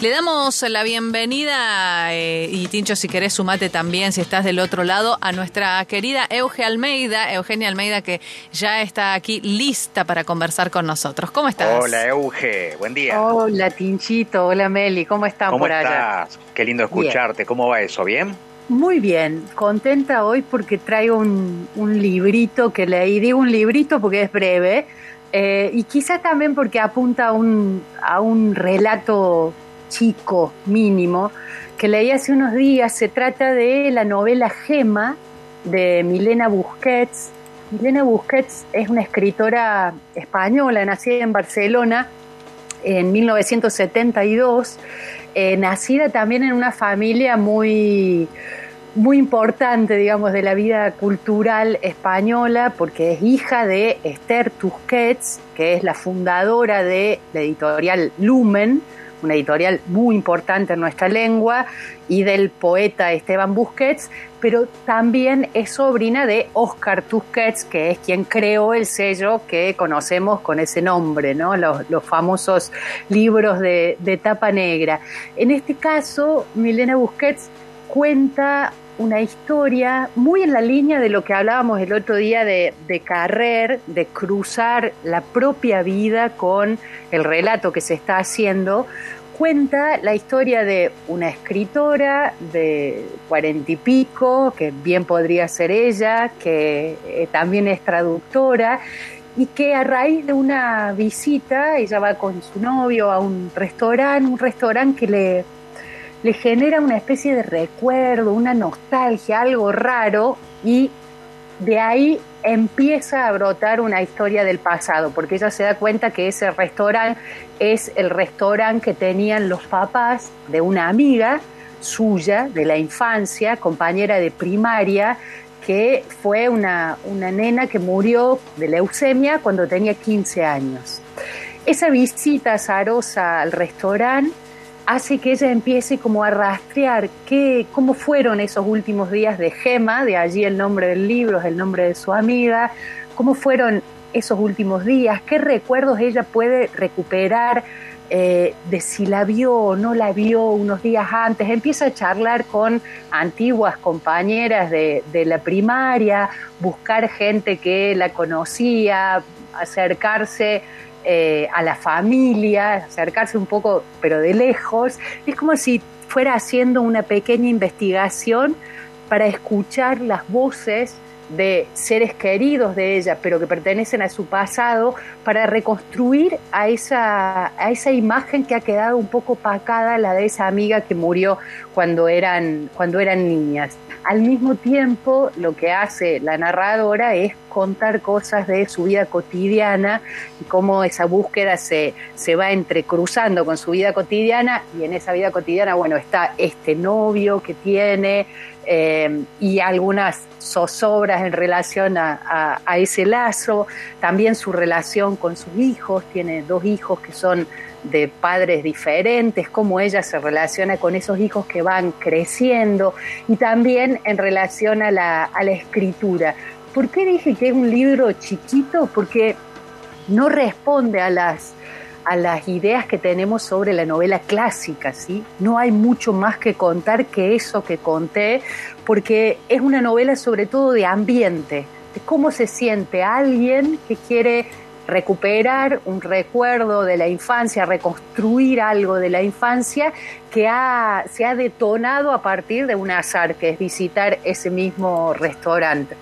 Le damos la bienvenida, eh, y Tincho, si querés, sumate también, si estás del otro lado, a nuestra querida Euge Almeida, Eugenia Almeida, que ya está aquí lista para conversar con nosotros. ¿Cómo estás? Hola, Euge, buen día. Hola, Tinchito, hola, Meli, ¿cómo están ¿Cómo por allá? estás? Qué lindo escucharte. ¿Cómo va eso? ¿Bien? Muy bien, contenta hoy porque traigo un, un librito que leí, digo un librito porque es breve, eh, y quizá también porque apunta a un, a un relato chico, mínimo, que leí hace unos días. Se trata de la novela Gema de Milena Busquets. Milena Busquets es una escritora española, nacida en Barcelona en 1972, eh, nacida también en una familia muy muy importante, digamos, de la vida cultural española, porque es hija de Esther Tusquets, que es la fundadora de la editorial Lumen, una editorial muy importante en nuestra lengua, y del poeta Esteban Busquets, pero también es sobrina de Oscar Tusquets, que es quien creó el sello que conocemos con ese nombre, ¿no? los, famosos libros de, de tapa negra. En este caso, Milena Busquets cuenta una historia muy en la línea de lo que hablábamos el otro día de, de Carrer, de cruzar la propia vida con el relato que se está haciendo, cuenta la historia de una escritora de cuarenta y pico, que bien podría ser ella, que eh, también es traductora, y que a raíz de una visita, ella va con su novio a un restaurante, un restaurante que le le genera una especie de recuerdo, una nostalgia, algo raro, y de ahí empieza a brotar una historia del pasado, porque ella se da cuenta que ese restaurante es el restaurante que tenían los papás de una amiga suya de la infancia, compañera de primaria, que fue una, una nena que murió de leucemia cuando tenía 15 años. Esa visita azarosa al restaurante hace que ella empiece como a rastrear qué, cómo fueron esos últimos días de Gema, de allí el nombre del libro, es el nombre de su amiga, cómo fueron esos últimos días, qué recuerdos ella puede recuperar eh, de si la vio o no la vio unos días antes, empieza a charlar con antiguas compañeras de, de la primaria, buscar gente que la conocía, acercarse eh, a la familia, acercarse un poco, pero de lejos. Es como si fuera haciendo una pequeña investigación para escuchar las voces de seres queridos de ella, pero que pertenecen a su pasado, para reconstruir a esa, a esa imagen que ha quedado un poco pacada, la de esa amiga que murió cuando eran, cuando eran niñas. Al mismo tiempo, lo que hace la narradora es contar cosas de su vida cotidiana y cómo esa búsqueda se, se va entrecruzando con su vida cotidiana y en esa vida cotidiana, bueno, está este novio que tiene eh, y algunas zozobras en relación a ese lazo, también su relación con sus hijos, tiene dos hijos que son de padres diferentes, cómo ella se relaciona con esos hijos que van creciendo y también en relación a la, a la escritura. ¿Por qué dije que es un libro chiquito? Porque no responde a las, a las ideas que tenemos sobre la novela clásica, ¿sí? No hay mucho más que contar que eso que conté, porque es una novela sobre todo de ambiente, de cómo se siente alguien que quiere recuperar un recuerdo de la infancia, reconstruir algo de la infancia que ha, se ha detonado a partir de un azar, que es visitar ese mismo restaurante.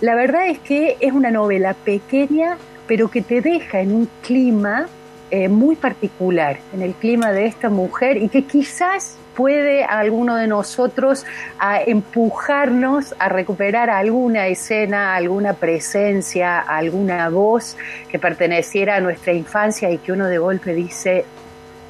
La verdad es que es una novela pequeña, pero que te deja en un clima eh, muy particular, en el clima de esta mujer y que quizás puede a alguno de nosotros a empujarnos a recuperar alguna escena, alguna presencia, alguna voz que perteneciera a nuestra infancia y que uno de golpe dice,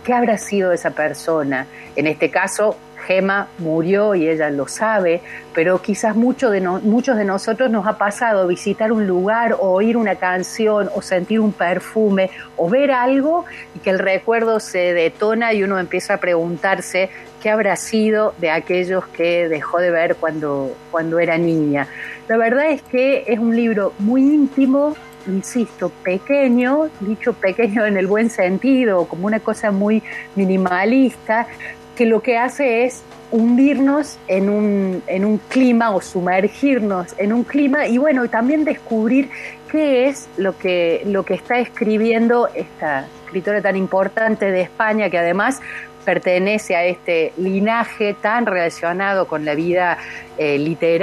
¿qué habrá sido esa persona? En este caso, Gema murió y ella lo sabe, pero quizás mucho de muchos de nosotros nos ha pasado visitar un lugar o oír una canción o sentir un perfume o ver algo y que el recuerdo se detona y uno empieza a preguntarse qué habrá sido de aquellos que dejó de ver cuando, cuando era niña. La verdad es que es un libro muy íntimo, insisto, pequeño, dicho pequeño en el buen sentido, como una cosa muy minimalista, que lo que hace es hundirnos en un, en un clima o sumergirnos en un clima y bueno, también descubrir qué es lo que, lo que está escribiendo esta escritora tan importante de España que además pertenece a este linaje tan relacionado con la vida eh, literaria